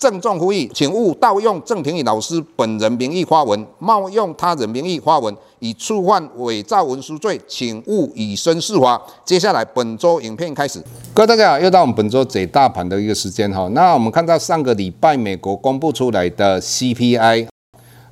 郑重呼吁，请勿盗用郑庭宇老师本人名义发文，冒用他人名义发文，以触犯伪造文书罪，请勿以身试法。接下来本周影片开始，各位大家好，又到我们本周解大盘的一个时间哈。那我们看到上个礼拜美国公布出来的 CPI，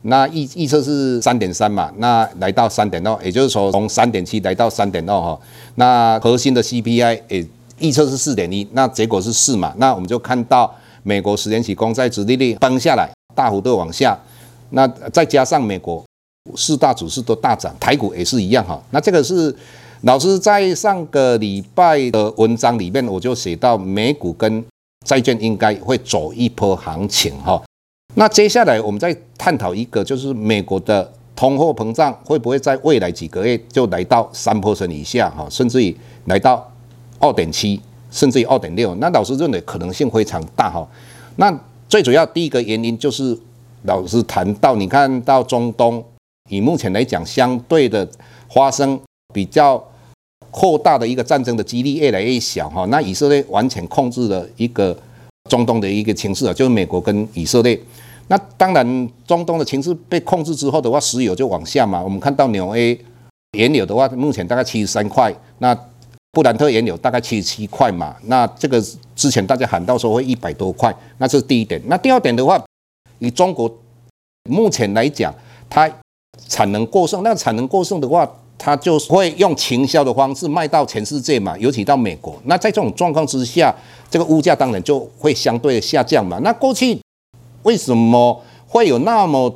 那预预测是三点三嘛，那来到三点二，也就是说从三点七来到三点二哈。那核心的 CPI 也预测是四点一，那结果是四嘛，那我们就看到。美国十年期公债殖利率崩下来，大幅度往下，那再加上美国四大指数都大涨，台股也是一样哈。那这个是老师在上个礼拜的文章里面，我就写到美股跟债券应该会走一波行情哈。那接下来我们再探讨一个，就是美国的通货膨胀会不会在未来几个月就来到三 percent 以下哈，甚至于来到二点七。甚至于二点六，那老师认为可能性非常大哈。那最主要第一个原因就是老师谈到，你看到中东，以目前来讲，相对的发生比较扩大的一个战争的几率越来越小哈。那以色列完全控制了一个中东的一个情势啊，就是美国跟以色列。那当然，中东的情势被控制之后的话，石油就往下嘛。我们看到纽 A 原油的话，目前大概七十三块。那布兰特原油大概七十七块嘛，那这个之前大家喊到说会一百多块，那这是第一点。那第二点的话，以中国目前来讲，它产能过剩，那产能过剩的话，它就会用倾销的方式卖到全世界嘛，尤其到美国。那在这种状况之下，这个物价当然就会相对下降嘛。那过去为什么会有那么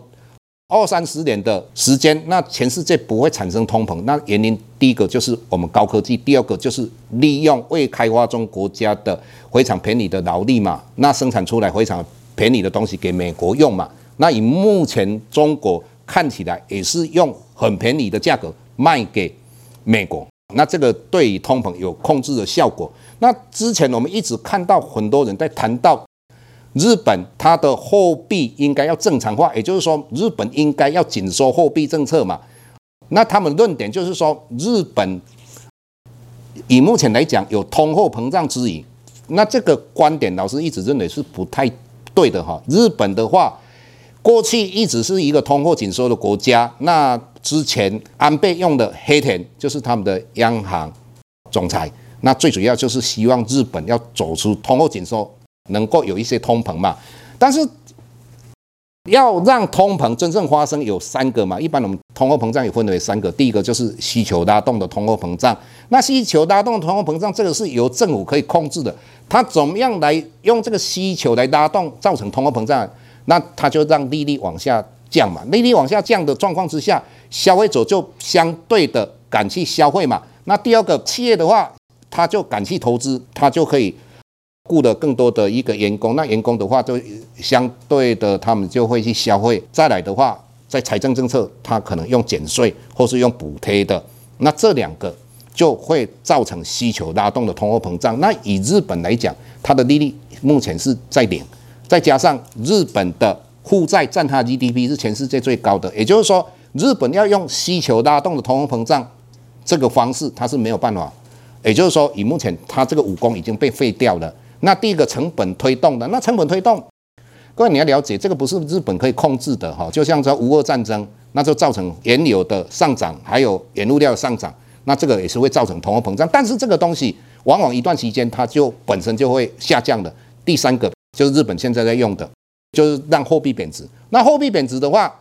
二三十年的时间，那全世界不会产生通膨。那原因第一个就是我们高科技，第二个就是利用未开发中国家的非常便宜的劳力嘛，那生产出来非常便宜的东西给美国用嘛。那以目前中国看起来也是用很便宜的价格卖给美国，那这个对于通膨有控制的效果。那之前我们一直看到很多人在谈到。日本它的货币应该要正常化，也就是说，日本应该要紧缩货币政策嘛。那他们论点就是说，日本以目前来讲有通货膨胀之疑。那这个观点，老师一直认为是不太对的哈。日本的话，过去一直是一个通货紧缩的国家。那之前安倍用的黑田就是他们的央行总裁，那最主要就是希望日本要走出通货紧缩。能够有一些通膨嘛，但是要让通膨真正发生有三个嘛，一般我们通货膨胀也分为三个，第一个就是需求拉动的通货膨胀，那需求拉动的通货膨胀这个是由政府可以控制的，它怎么样来用这个需求来拉动造成通货膨胀，那它就让利率往下降嘛，利率往下降的状况之下，消费者就相对的敢去消费嘛，那第二个企业的话，他就敢去投资，他就可以。雇了更多的一个员工，那员工的话就相对的，他们就会去消费。再来的话，在财政政策，他可能用减税或是用补贴的，那这两个就会造成需求拉动的通货膨胀。那以日本来讲，它的利率目前是在零，再加上日本的负债占它 GDP 是全世界最高的，也就是说，日本要用需求拉动的通货膨胀这个方式，它是没有办法。也就是说，以目前它这个武功已经被废掉了。那第一个成本推动的，那成本推动，各位你要了解，这个不是日本可以控制的哈。就像说无俄战争，那就造成原油的上涨，还有原物料的上涨，那这个也是会造成通货膨胀。但是这个东西往往一段时间它就本身就会下降的。第三个就是日本现在在用的，就是让货币贬值。那货币贬值的话，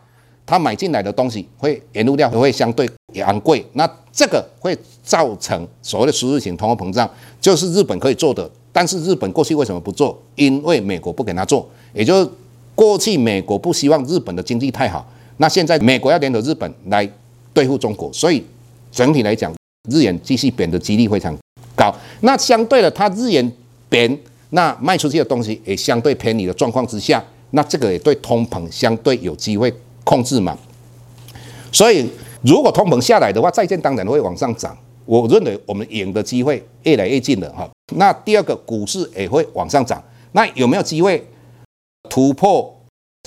它买进来的东西会原物料会相对昂贵，那这个会造成所谓的输入型通货膨胀，就是日本可以做的。但是日本过去为什么不做？因为美国不给他做，也就是过去美国不希望日本的经济太好。那现在美国要联合日本来对付中国，所以整体来讲，日元继续贬的几率非常高。那相对的，它日元贬，那卖出去的东西也相对便宜的状况之下，那这个也对通膨相对有机会控制嘛。所以，如果通膨下来的话，债券当然会往上涨。我认为我们赢的机会越来越近了哈。那第二个，股市也会往上涨。那有没有机会突破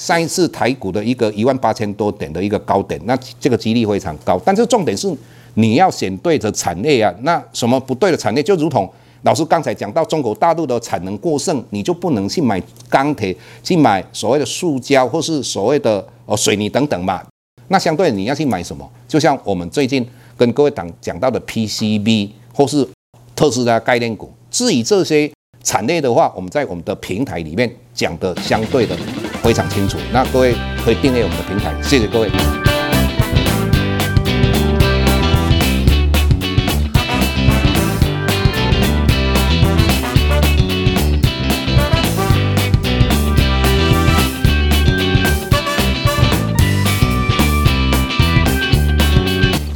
上一次台股的一个一万八千多点的一个高点？那这个几率非常高。但是重点是你要选对的产业啊。那什么不对的产业？就如同老师刚才讲到，中国大陆的产能过剩，你就不能去买钢铁，去买所谓的塑胶或是所谓的呃水泥等等嘛。那相对你要去买什么？就像我们最近跟各位讲讲到的 PCB 或是特斯拉概念股。至于这些产业的话，我们在我们的平台里面讲的相对的非常清楚。那各位可以订阅我们的平台，谢谢各位。